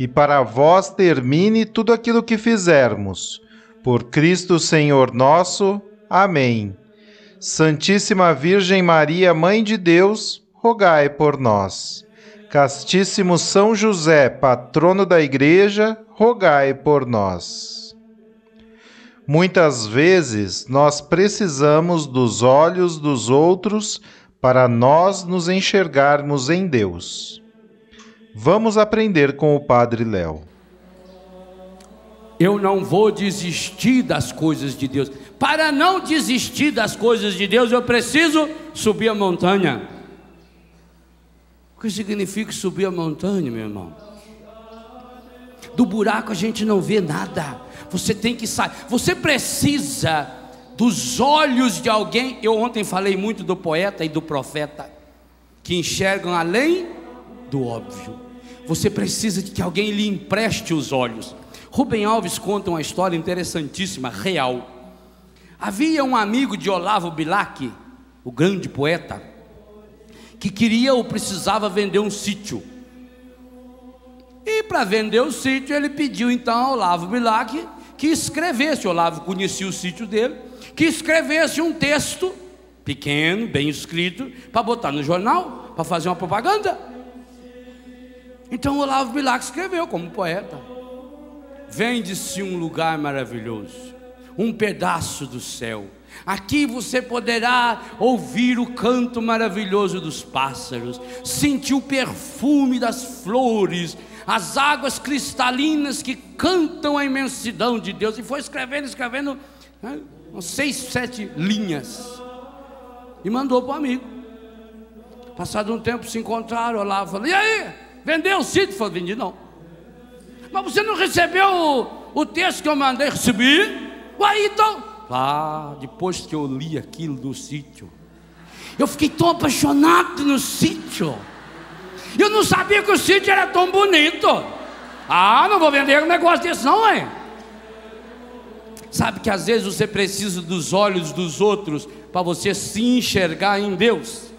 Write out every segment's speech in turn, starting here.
e para vós termine tudo aquilo que fizermos. Por Cristo Senhor nosso. Amém. Santíssima Virgem Maria, Mãe de Deus, rogai por nós. Castíssimo São José, patrono da Igreja, rogai por nós. Muitas vezes nós precisamos dos olhos dos outros para nós nos enxergarmos em Deus. Vamos aprender com o Padre Léo. Eu não vou desistir das coisas de Deus. Para não desistir das coisas de Deus, eu preciso subir a montanha. O que significa subir a montanha, meu irmão? Do buraco a gente não vê nada. Você tem que sair. Você precisa dos olhos de alguém. Eu ontem falei muito do poeta e do profeta que enxergam além do óbvio. Você precisa de que alguém lhe empreste os olhos. Rubem Alves conta uma história interessantíssima, real. Havia um amigo de Olavo Bilac, o grande poeta, que queria ou precisava vender um sítio. E para vender o sítio, ele pediu então a Olavo Bilac que escrevesse, Olavo conhecia o sítio dele, que escrevesse um texto pequeno, bem escrito, para botar no jornal, para fazer uma propaganda. Então Olavo Bilac escreveu como poeta. Vende-se um lugar maravilhoso, um pedaço do céu. Aqui você poderá ouvir o canto maravilhoso dos pássaros, sentir o perfume das flores, as águas cristalinas que cantam a imensidão de Deus. E foi escrevendo, escrevendo, né, seis, sete linhas. E mandou para o amigo. Passado um tempo se encontraram, Olavo falou: E aí? Vendeu o sítio? Falou: Vendi não. Mas você não recebeu o, o texto que eu mandei receber? Uai, então. Ah, depois que eu li aquilo do sítio, eu fiquei tão apaixonado no sítio. Eu não sabia que o sítio era tão bonito. Ah, não vou vender um negócio desse, não, é? Sabe que às vezes você precisa dos olhos dos outros para você se enxergar em Deus.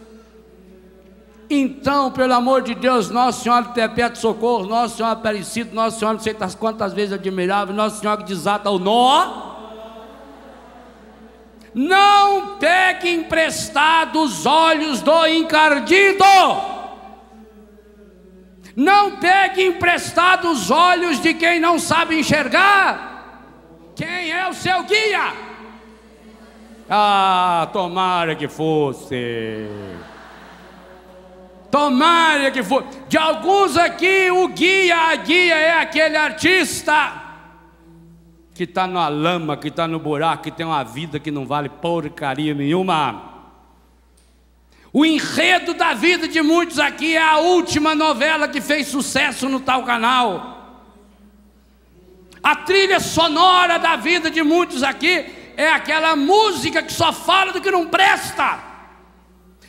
Então, pelo amor de Deus, Nosso Senhor que perpétuo socorro, Nosso Senhor Aparecido, Nosso Senhor não sei quantas vezes admirável, Nosso Senhor que desata o nó. Não pegue emprestado os olhos do encardido. Não pegue emprestado os olhos de quem não sabe enxergar. Quem é o seu guia? Ah, tomara que fosse. Tomara que for. De alguns aqui, o guia, a guia é aquele artista que está na lama, que está no buraco, que tem uma vida que não vale porcaria nenhuma. O enredo da vida de muitos aqui é a última novela que fez sucesso no tal canal. A trilha sonora da vida de muitos aqui é aquela música que só fala do que não presta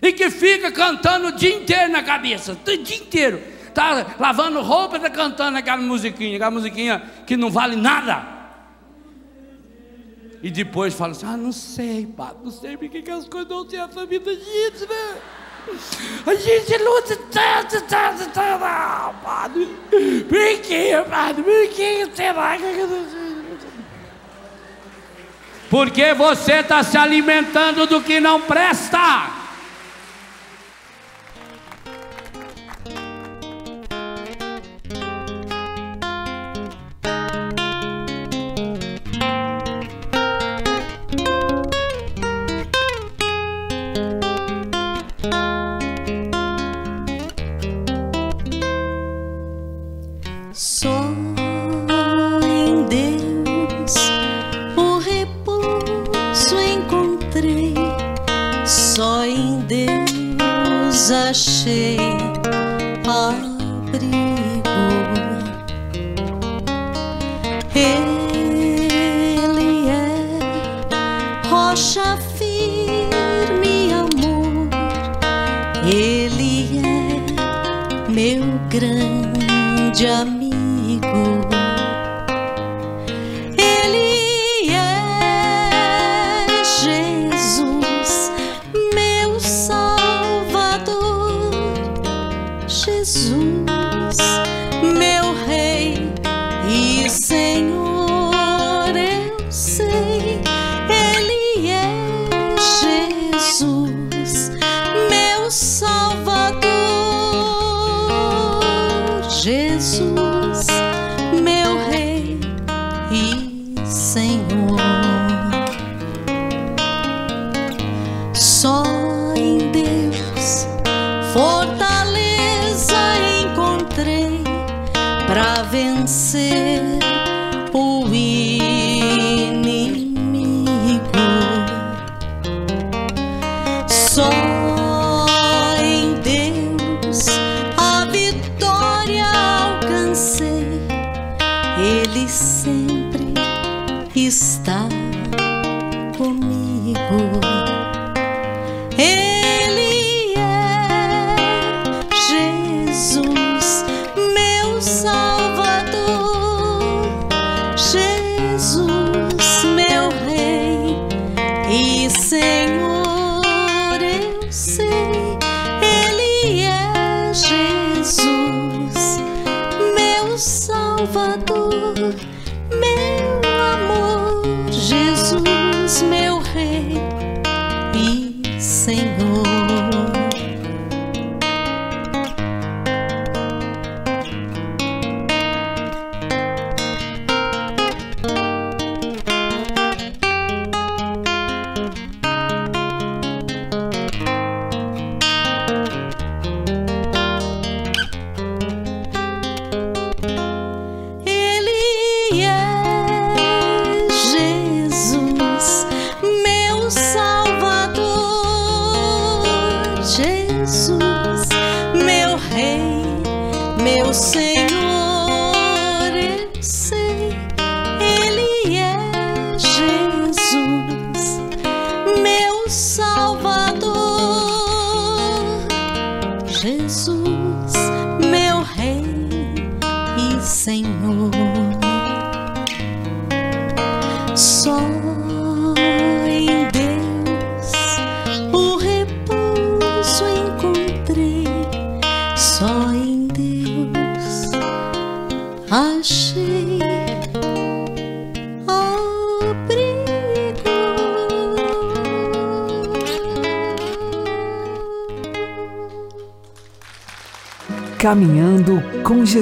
e que fica cantando o dia inteiro na cabeça, o dia inteiro. Está lavando roupa está cantando aquela musiquinha, aquela musiquinha que não vale nada. E depois fala assim: Ah, não sei, padre, não sei por que as coisas não certo na vida da gente, né? A gente luta tanto, tanto, tanto, ah, padre. Por que, padre? Por que será que eu Porque você está se alimentando do que não presta. E Senhor.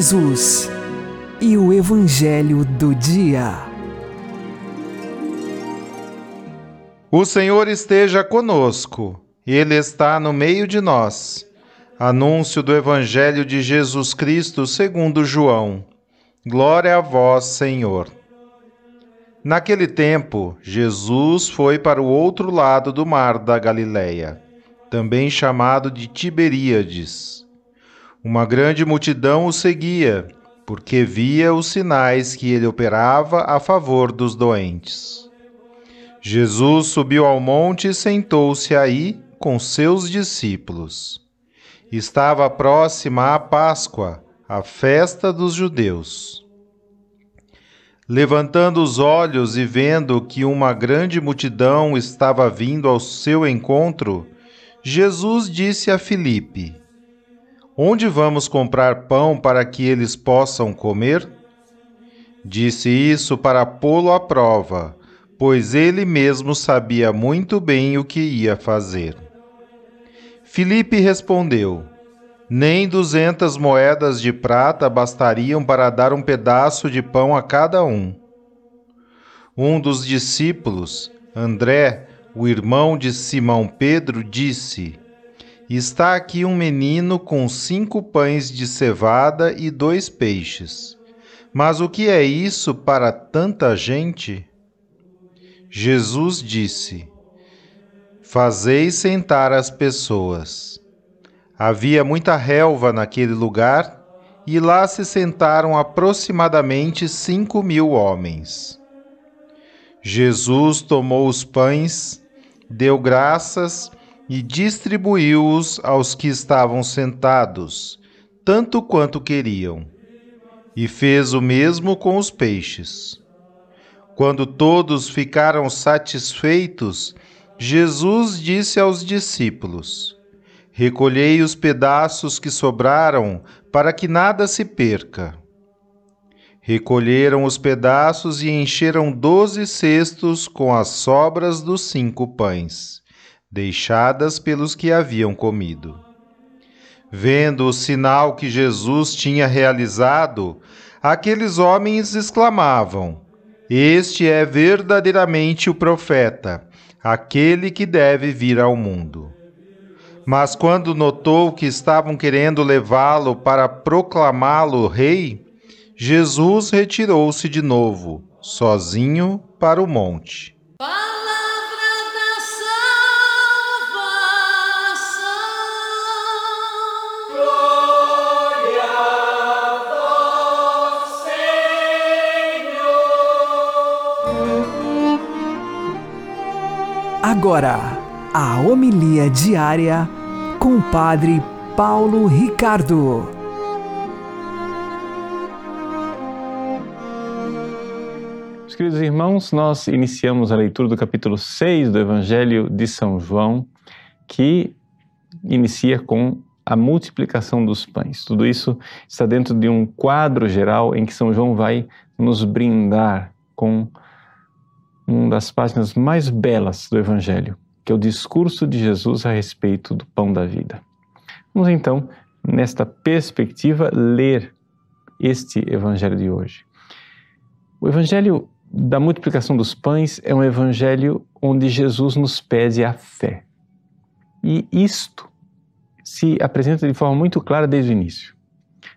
Jesus e o Evangelho do Dia. O Senhor esteja conosco, Ele está no meio de nós. Anúncio do Evangelho de Jesus Cristo segundo João. Glória a vós, Senhor. Naquele tempo, Jesus foi para o outro lado do mar da Galileia, também chamado de Tiberíades. Uma grande multidão o seguia, porque via os sinais que ele operava a favor dos doentes. Jesus subiu ao monte e sentou-se aí com seus discípulos. Estava próxima a Páscoa, a festa dos judeus. Levantando os olhos e vendo que uma grande multidão estava vindo ao seu encontro, Jesus disse a Filipe: Onde vamos comprar pão para que eles possam comer? Disse isso para pô-lo à prova, pois ele mesmo sabia muito bem o que ia fazer. Filipe respondeu: Nem duzentas moedas de prata bastariam para dar um pedaço de pão a cada um. Um dos discípulos, André, o irmão de Simão Pedro, disse: Está aqui um menino com cinco pães de cevada e dois peixes. Mas o que é isso para tanta gente? Jesus disse: Fazei sentar as pessoas. Havia muita relva naquele lugar e lá se sentaram aproximadamente cinco mil homens. Jesus tomou os pães, deu graças e distribuiu-os aos que estavam sentados, tanto quanto queriam. e fez o mesmo com os peixes. Quando todos ficaram satisfeitos, Jesus disse aos discípulos: Recolhei os pedaços que sobraram, para que nada se perca. Recolheram os pedaços e encheram doze cestos com as sobras dos cinco pães, deixadas pelos que haviam comido. Vendo o sinal que Jesus tinha realizado, aqueles homens exclamavam: Este é verdadeiramente o profeta, aquele que deve vir ao mundo. Mas quando notou que estavam querendo levá-lo para proclamá-lo rei, Jesus retirou-se de novo, sozinho, para o monte. Agora, a homilia diária com o Padre Paulo Ricardo. Meus queridos irmãos, nós iniciamos a leitura do capítulo 6 do Evangelho de São João, que inicia com a multiplicação dos pães. Tudo isso está dentro de um quadro geral em que São João vai nos brindar com uma das páginas mais belas do Evangelho, que é o discurso de Jesus a respeito do pão da vida. Vamos então, nesta perspectiva, ler este Evangelho de hoje. O Evangelho da multiplicação dos pães é um Evangelho onde Jesus nos pede a fé. E isto se apresenta de forma muito clara desde o início.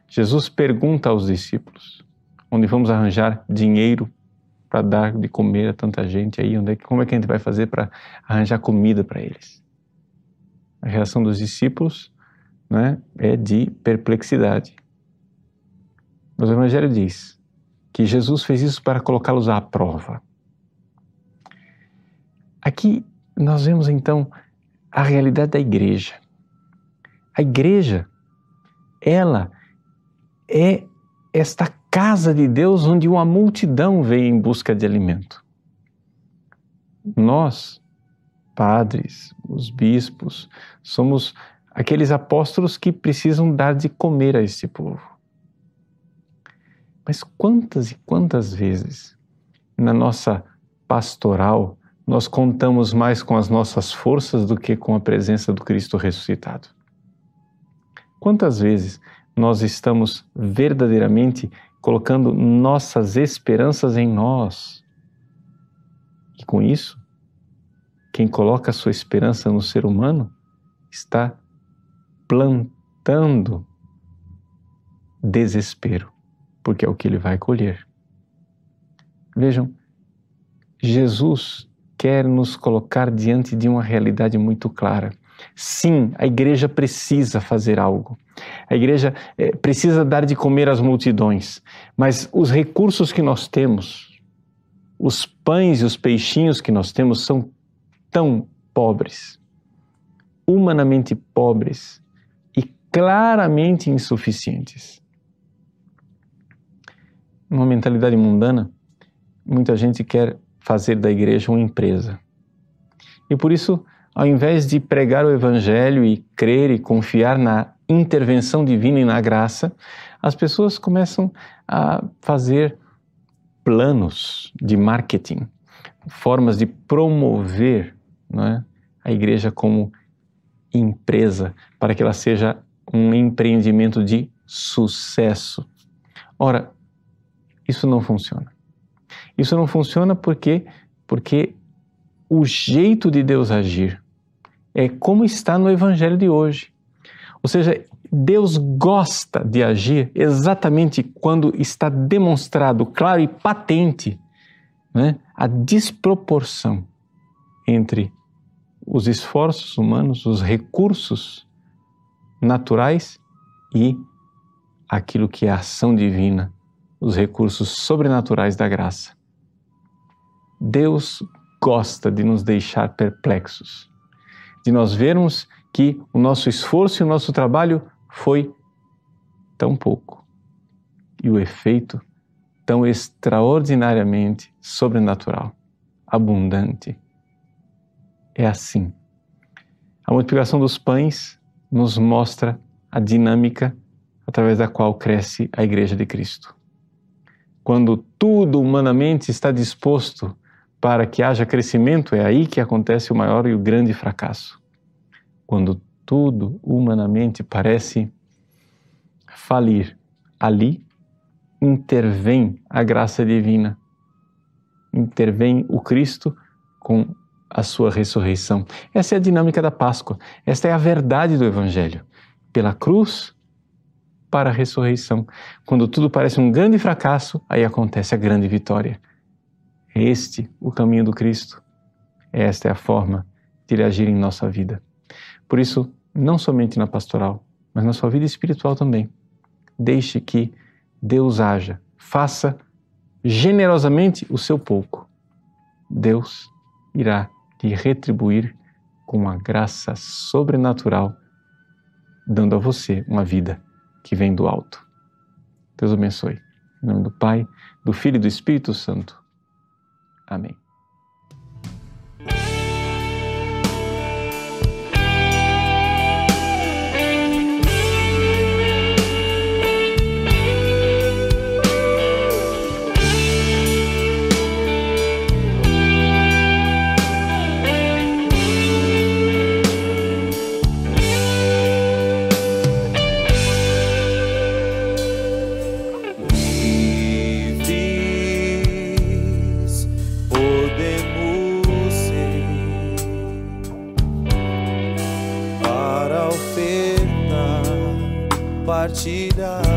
Jesus pergunta aos discípulos onde vamos arranjar dinheiro para dar de comer a tanta gente aí, onde é, como é que a gente vai fazer para arranjar comida para eles? A reação dos discípulos né, é de perplexidade. Mas o Evangelho diz que Jesus fez isso para colocá-los à prova. Aqui nós vemos então a realidade da igreja. A igreja, ela é esta casa de Deus onde uma multidão vem em busca de alimento. Nós, padres, os bispos, somos aqueles apóstolos que precisam dar de comer a este povo. Mas quantas e quantas vezes na nossa pastoral nós contamos mais com as nossas forças do que com a presença do Cristo ressuscitado? Quantas vezes nós estamos verdadeiramente colocando nossas esperanças em nós? E com isso, quem coloca sua esperança no ser humano está plantando desespero, porque é o que ele vai colher. Vejam, Jesus quer nos colocar diante de uma realidade muito clara. Sim, a igreja precisa fazer algo. A igreja é, precisa dar de comer às multidões, mas os recursos que nós temos, os pães e os peixinhos que nós temos são tão pobres, humanamente pobres e claramente insuficientes. Numa mentalidade mundana, muita gente quer fazer da igreja uma empresa. E por isso ao invés de pregar o Evangelho e crer e confiar na intervenção divina e na graça, as pessoas começam a fazer planos de marketing, formas de promover é, a igreja como empresa, para que ela seja um empreendimento de sucesso. Ora, isso não funciona. Isso não funciona porque porque o jeito de Deus agir é como está no Evangelho de hoje. Ou seja, Deus gosta de agir exatamente quando está demonstrado, claro e patente, né, a desproporção entre os esforços humanos, os recursos naturais e aquilo que é a ação divina, os recursos sobrenaturais da graça. Deus gosta de nos deixar perplexos de nós vermos que o nosso esforço e o nosso trabalho foi tão pouco. e o efeito tão extraordinariamente sobrenatural, abundante. É assim. A multiplicação dos pães nos mostra a dinâmica através da qual cresce a Igreja de Cristo. Quando tudo humanamente está disposto para que haja crescimento, é aí que acontece o maior e o grande fracasso. Quando tudo humanamente parece falir, ali intervém a graça divina, intervém o Cristo com a sua ressurreição. Essa é a dinâmica da Páscoa, esta é a verdade do Evangelho. Pela cruz para a ressurreição. Quando tudo parece um grande fracasso, aí acontece a grande vitória. É este o caminho do Cristo. Esta é a forma de ele agir em nossa vida. Por isso, não somente na pastoral, mas na sua vida espiritual também. Deixe que Deus haja, faça generosamente o seu pouco. Deus irá lhe retribuir com uma graça sobrenatural, dando a você uma vida que vem do alto. Deus abençoe. Em nome do Pai, do Filho e do Espírito Santo. Amém. Partilhar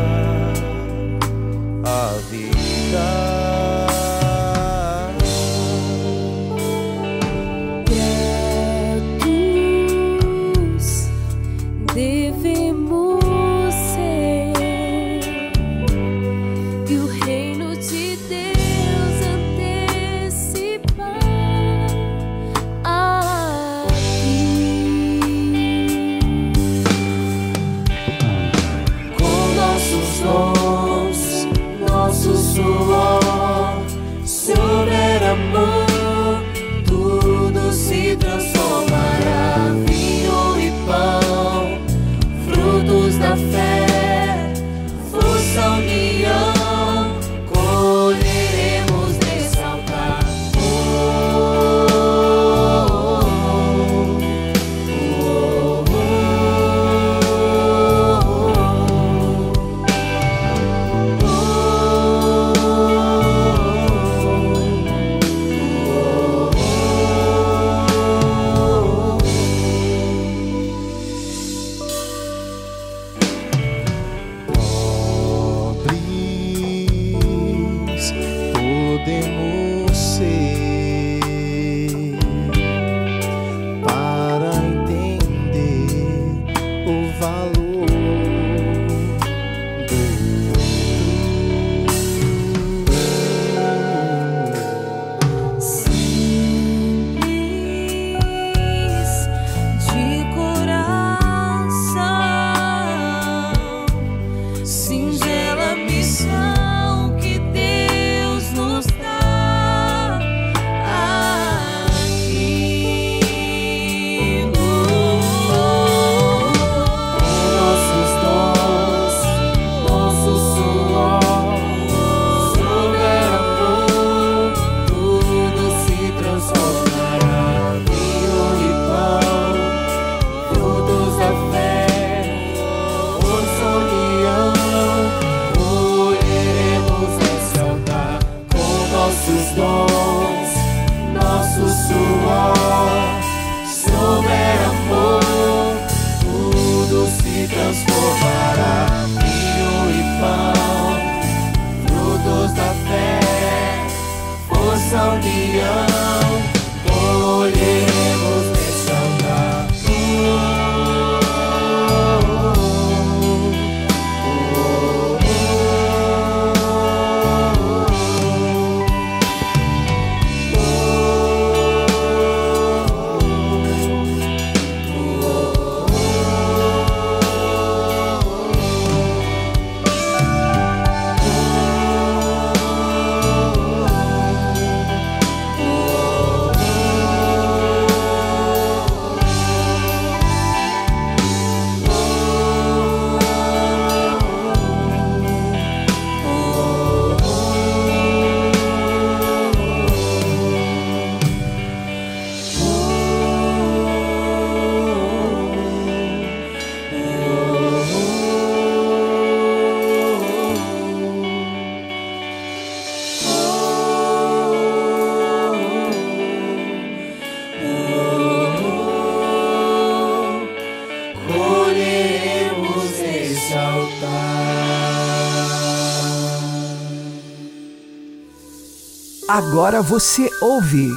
Agora você ouve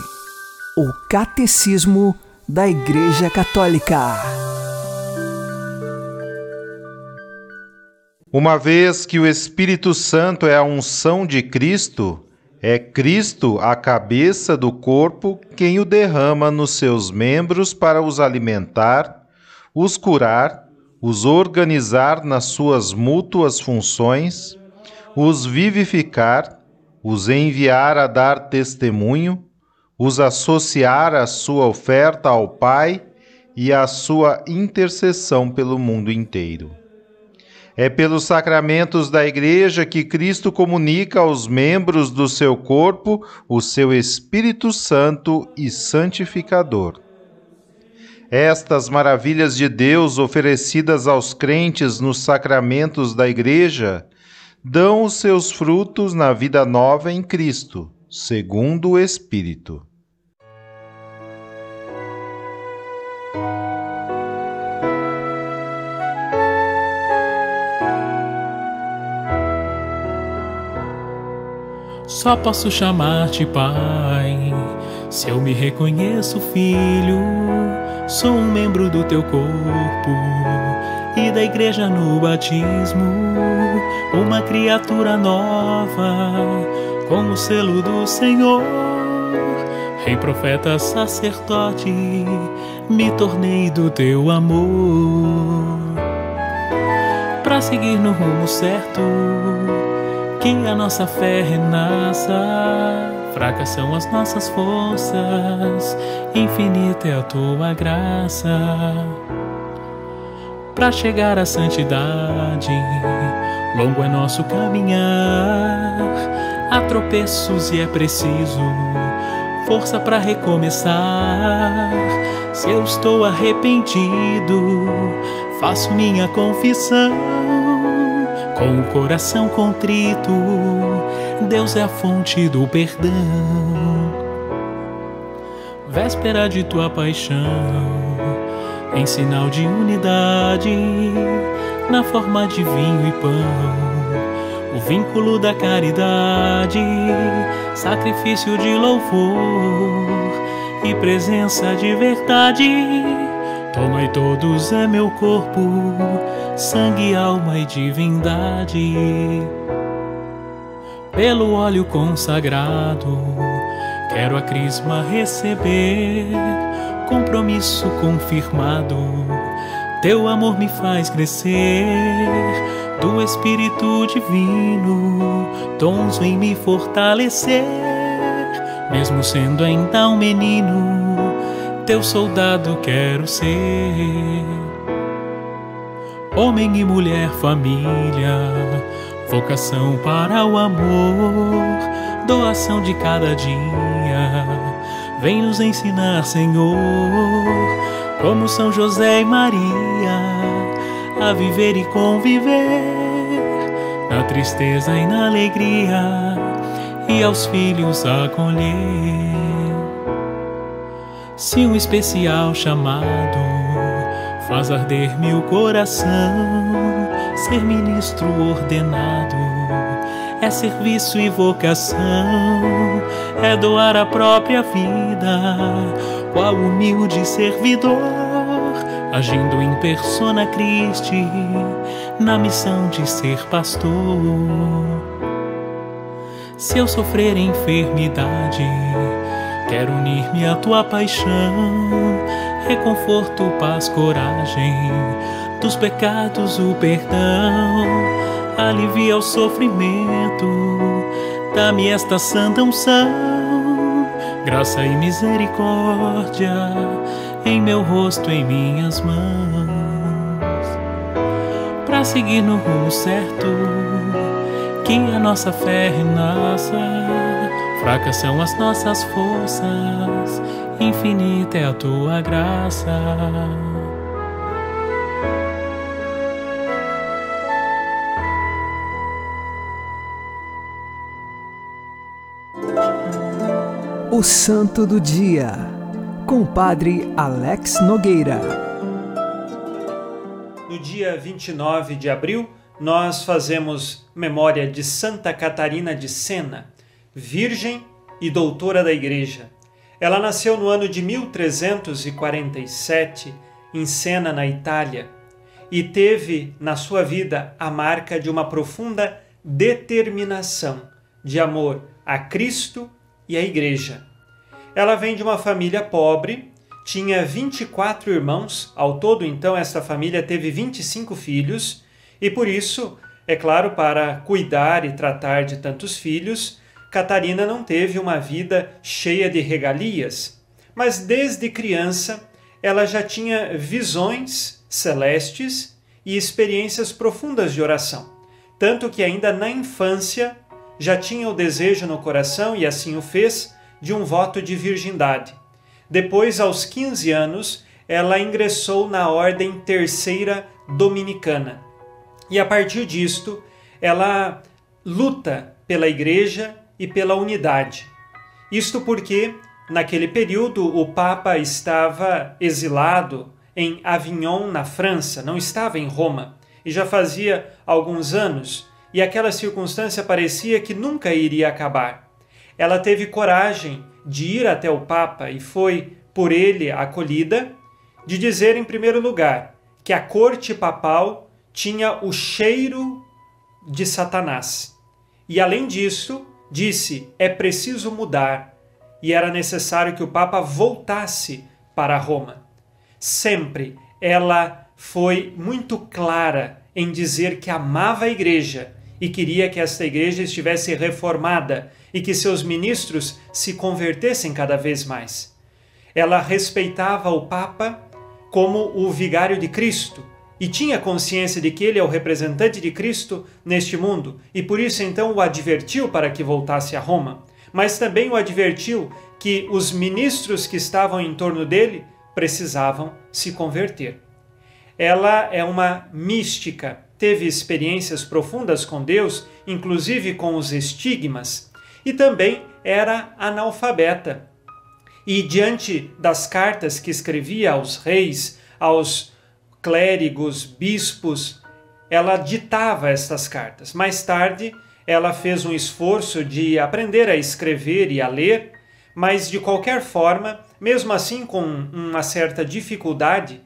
o Catecismo da Igreja Católica. Uma vez que o Espírito Santo é a unção de Cristo, é Cristo a cabeça do corpo quem o derrama nos seus membros para os alimentar, os curar, os organizar nas suas mútuas funções, os vivificar, os enviar a dar testemunho, os associar à sua oferta ao Pai e à sua intercessão pelo mundo inteiro. É pelos sacramentos da Igreja que Cristo comunica aos membros do seu corpo o seu Espírito Santo e Santificador. Estas maravilhas de Deus oferecidas aos crentes nos sacramentos da Igreja dão os seus frutos na vida nova em Cristo, segundo o Espírito. Só posso chamar-te Pai, se eu me reconheço filho, sou um membro do teu corpo e da igreja no batismo, uma criatura nova, com o selo do Senhor. Rei, profeta, sacerdote, me tornei do teu amor. Para seguir no rumo certo, que a nossa fé renasça. Fracas são as nossas forças, infinita é a tua graça para chegar à santidade. Longo é nosso caminhar, há tropeços e é preciso força para recomeçar. Se eu estou arrependido, faço minha confissão. Com o coração contrito, Deus é a fonte do perdão. Véspera de tua paixão em sinal de unidade, na forma de vinho e pão, o vínculo da caridade, sacrifício de louvor e presença de verdade. Tomai todos é meu corpo, sangue, alma e divindade. Pelo óleo consagrado, quero a crisma receber compromisso confirmado. Teu amor me faz crescer, do Espírito Divino, dons vem me fortalecer. Mesmo sendo ainda um menino, teu soldado quero ser. Homem e mulher, família, vocação para o amor, doação de cada dia Vem nos ensinar, Senhor, como São José e Maria, a viver e conviver na tristeza e na alegria, e aos filhos acolher. Se um especial chamado faz arder meu coração, ser ministro ordenado é serviço e vocação, é doar a própria vida, qual humilde servidor, agindo em persona Christi, na missão de ser pastor. Se eu sofrer enfermidade, quero unir-me à tua paixão, reconforto, paz, coragem, dos pecados o perdão. Alivia o sofrimento, dá-me esta santa unção, graça e misericórdia em meu rosto, em minhas mãos, para seguir no rumo certo, que a nossa fé renasça. Fracas são as nossas forças, infinita é a tua graça. O Santo do Dia, com o Padre Alex Nogueira. No dia 29 de abril, nós fazemos memória de Santa Catarina de Sena, virgem e doutora da Igreja. Ela nasceu no ano de 1347 em Sena, na Itália, e teve na sua vida a marca de uma profunda determinação de amor a Cristo e à Igreja. Ela vem de uma família pobre, tinha 24 irmãos, ao todo então esta família teve 25 filhos, e por isso, é claro, para cuidar e tratar de tantos filhos, Catarina não teve uma vida cheia de regalias, mas desde criança ela já tinha visões celestes e experiências profundas de oração, tanto que ainda na infância já tinha o desejo no coração, e assim o fez, de um voto de virgindade. Depois, aos 15 anos, ela ingressou na Ordem Terceira Dominicana. E a partir disto, ela luta pela Igreja e pela unidade. Isto porque, naquele período, o Papa estava exilado em Avignon, na França, não estava em Roma, e já fazia alguns anos, e aquela circunstância parecia que nunca iria acabar. Ela teve coragem de ir até o Papa e foi por ele acolhida, de dizer, em primeiro lugar, que a corte papal tinha o cheiro de Satanás. E além disso, disse: é preciso mudar e era necessário que o Papa voltasse para Roma. Sempre ela foi muito clara em dizer que amava a igreja e queria que esta igreja estivesse reformada e que seus ministros se convertessem cada vez mais. Ela respeitava o Papa como o vigário de Cristo e tinha consciência de que ele é o representante de Cristo neste mundo e por isso então o advertiu para que voltasse a Roma, mas também o advertiu que os ministros que estavam em torno dele precisavam se converter. Ela é uma mística, teve experiências profundas com Deus, inclusive com os estigmas, e também era analfabeta. E diante das cartas que escrevia aos reis, aos clérigos, bispos, ela ditava estas cartas. Mais tarde, ela fez um esforço de aprender a escrever e a ler, mas de qualquer forma, mesmo assim com uma certa dificuldade,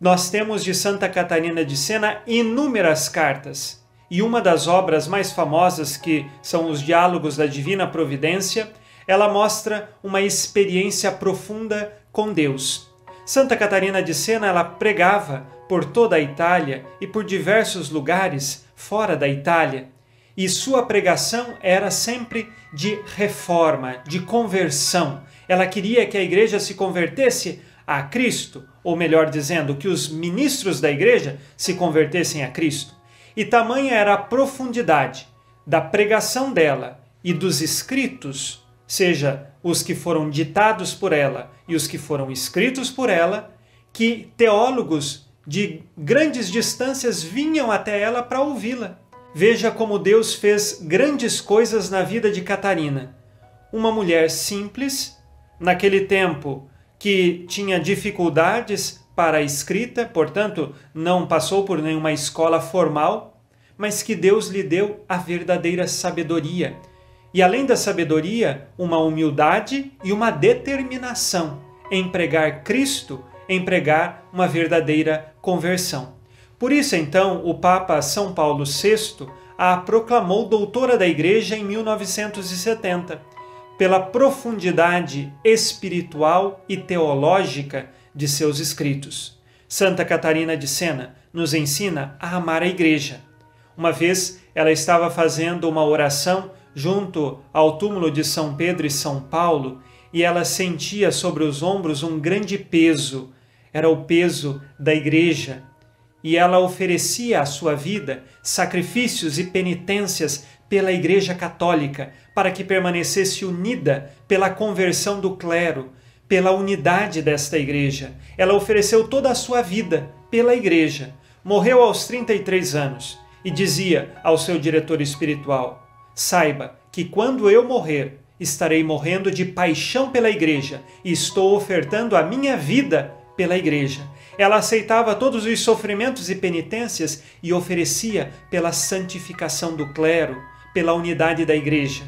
nós temos de Santa Catarina de Sena inúmeras cartas. E uma das obras mais famosas, que são os Diálogos da Divina Providência, ela mostra uma experiência profunda com Deus. Santa Catarina de Sena ela pregava por toda a Itália e por diversos lugares fora da Itália, e sua pregação era sempre de reforma, de conversão. Ela queria que a igreja se convertesse a Cristo, ou melhor dizendo, que os ministros da igreja se convertessem a Cristo. E tamanha era a profundidade da pregação dela e dos escritos, seja os que foram ditados por ela e os que foram escritos por ela, que teólogos de grandes distâncias vinham até ela para ouvi-la. Veja como Deus fez grandes coisas na vida de Catarina. Uma mulher simples, naquele tempo que tinha dificuldades para a escrita, portanto, não passou por nenhuma escola formal, mas que Deus lhe deu a verdadeira sabedoria e além da sabedoria, uma humildade e uma determinação em pregar Cristo, em pregar uma verdadeira conversão. Por isso, então, o Papa São Paulo VI a proclamou doutora da Igreja em 1970, pela profundidade espiritual e teológica de seus escritos. Santa Catarina de Sena nos ensina a amar a Igreja. Uma vez ela estava fazendo uma oração junto ao túmulo de São Pedro e São Paulo, e ela sentia sobre os ombros um grande peso, era o peso da igreja. E ela oferecia à sua vida sacrifícios e penitências pela Igreja Católica, para que permanecesse unida pela conversão do clero, pela unidade desta igreja. Ela ofereceu toda a sua vida pela igreja. Morreu aos 33 anos e dizia ao seu diretor espiritual: Saiba que quando eu morrer, estarei morrendo de paixão pela igreja e estou ofertando a minha vida pela igreja. Ela aceitava todos os sofrimentos e penitências e oferecia pela santificação do clero, pela unidade da igreja.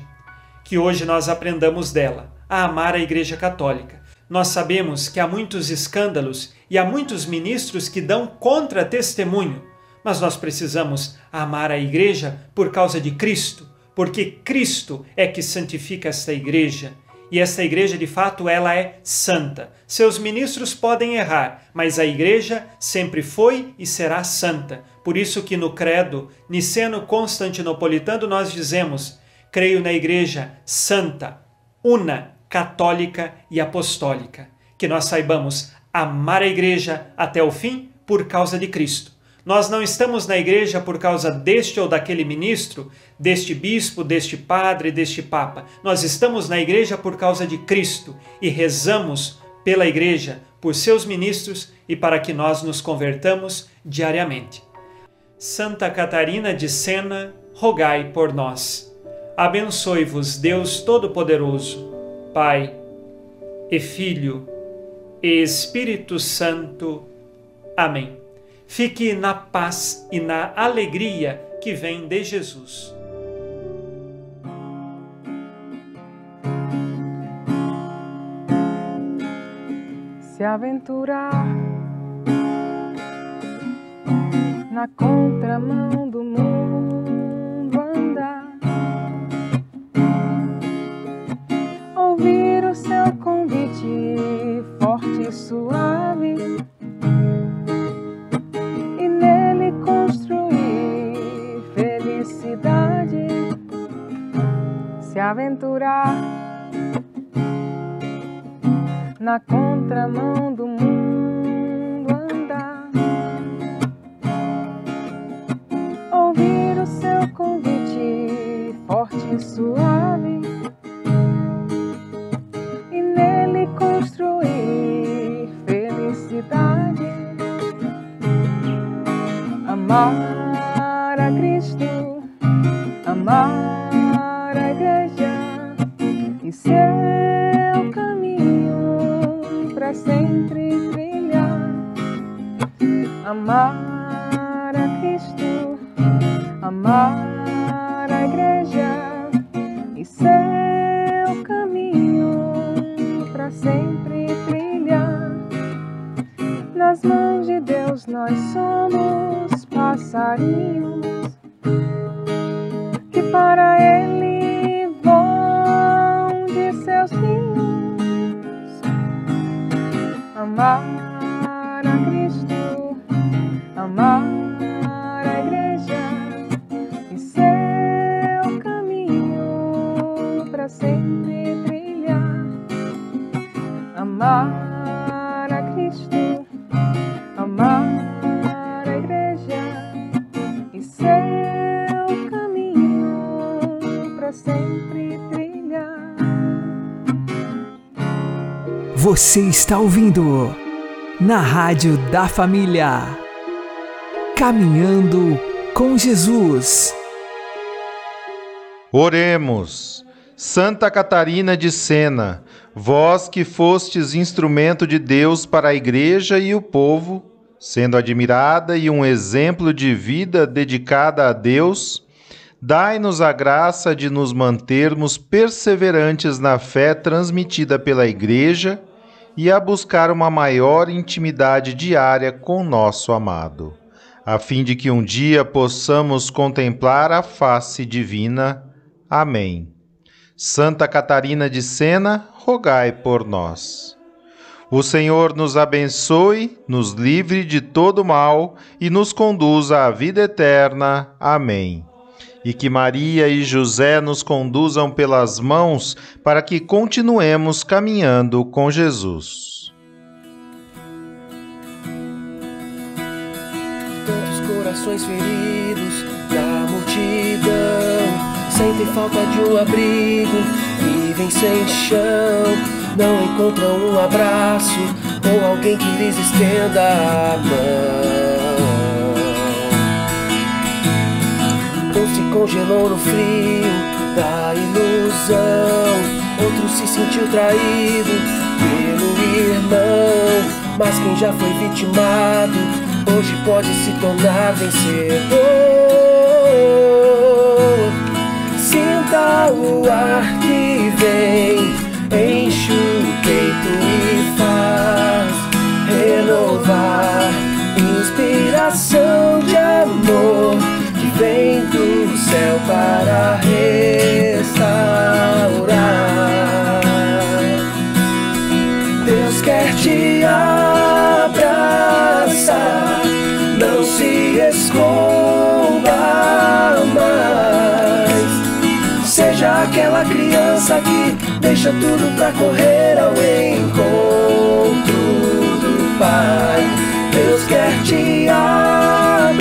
que hoje nós aprendamos dela, a amar a Igreja Católica. Nós sabemos que há muitos escândalos e há muitos ministros que dão contra-testemunho, mas nós precisamos amar a Igreja por causa de Cristo, porque Cristo é que santifica esta Igreja e essa igreja, de fato, ela é santa. Seus ministros podem errar, mas a igreja sempre foi e será santa. Por isso que no credo niceno-constantinopolitano nós dizemos: creio na igreja santa, una, católica e apostólica. Que nós saibamos amar a igreja até o fim por causa de Cristo. Nós não estamos na igreja por causa deste ou daquele ministro, deste bispo, deste padre, deste papa. Nós estamos na igreja por causa de Cristo e rezamos pela igreja, por seus ministros e para que nós nos convertamos diariamente. Santa Catarina de Sena, rogai por nós. Abençoe-vos Deus Todo-Poderoso, Pai e Filho e Espírito Santo. Amém. Fique na paz e na alegria que vem de Jesus. Se aventurar na contramão do mundo andar, ouvir o seu convite forte e suave. Se aventurar na contramão do mundo suave e nele construir felicidade, amar a Cristo, amar e seu caminho para sempre trilhar, amar está ouvindo na Rádio da Família. Caminhando com Jesus. Oremos. Santa Catarina de Sena, vós que fostes instrumento de Deus para a Igreja e o povo, sendo admirada e um exemplo de vida dedicada a Deus, dai-nos a graça de nos mantermos perseverantes na fé transmitida pela Igreja e a buscar uma maior intimidade diária com nosso amado, a fim de que um dia possamos contemplar a face divina. Amém. Santa Catarina de Sena, rogai por nós. O Senhor nos abençoe, nos livre de todo mal e nos conduza à vida eterna. Amém e que Maria e José nos conduzam pelas mãos para que continuemos caminhando com Jesus. Tantos corações feridos da multidão sentem falta de um abrigo, vivem sem chão, não encontram um abraço ou alguém que lhes estenda a mão. Se congelou no frio da ilusão, outro se sentiu traído pelo irmão. Mas quem já foi vitimado, hoje pode se tornar vencedor. Sinta o ar que vem, enche o peito e faz renovar. Inspiração de amor que vem céu para restaurar. Deus quer te abraçar, não se esconda mais. Seja aquela criança que deixa tudo pra correr ao encontro do Pai. Deus quer te abraçar,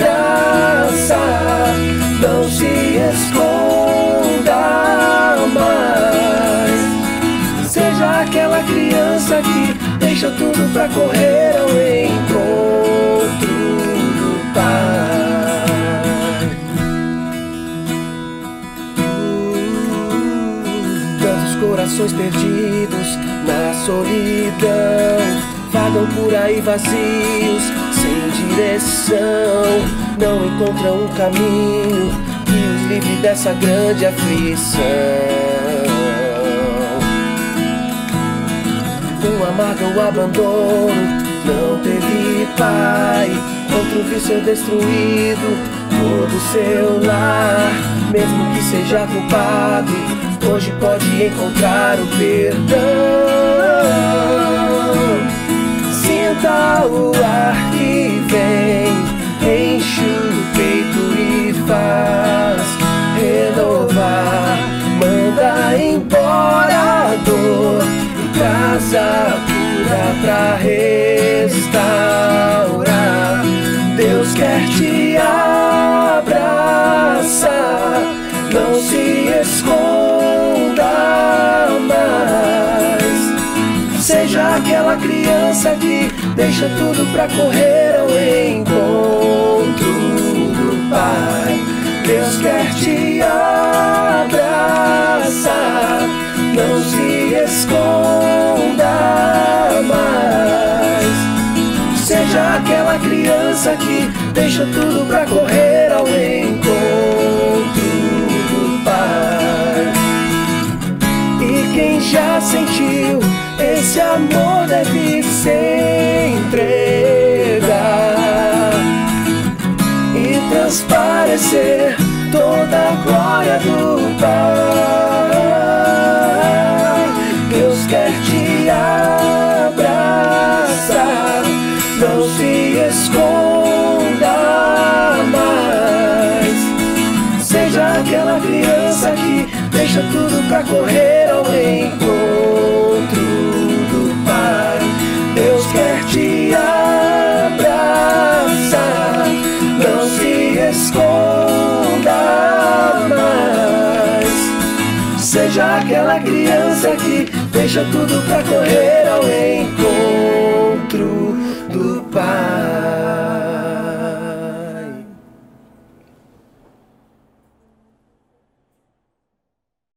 não se esconda mais. Seja aquela criança que deixa tudo pra correr ao encontro do Pai. Tantos corações perdidos na solidão vagam por aí vazios, sem direção, não encontram um caminho que os livre dessa grande aflição. Um amargo abandono, não teve pai, outro vício destruído, todo seu lar, mesmo que seja culpado, hoje pode encontrar o perdão. Sinta o ar que vem, enche o peito e faz renovar. Manda embora a dor e traz a cura pra restaurar. Deus quer te abraçar, não se esconda mais. Seja aquela criança que deixa tudo pra correr ao encontro do Pai. Deus quer te abraçar, não se esconda mais. Seja aquela criança que deixa tudo pra correr ao encontro do Pai. E quem já sentiu esse amor deve se transparecer toda a glória do Pai. Deus quer te abraçar, não se esconda mais. Seja aquela criança que deixa tudo pra correr ao encontro do Pai. Deus quer te abraçar, esconda mais. Seja aquela criança que deixa tudo pra correr ao encontro do Pai.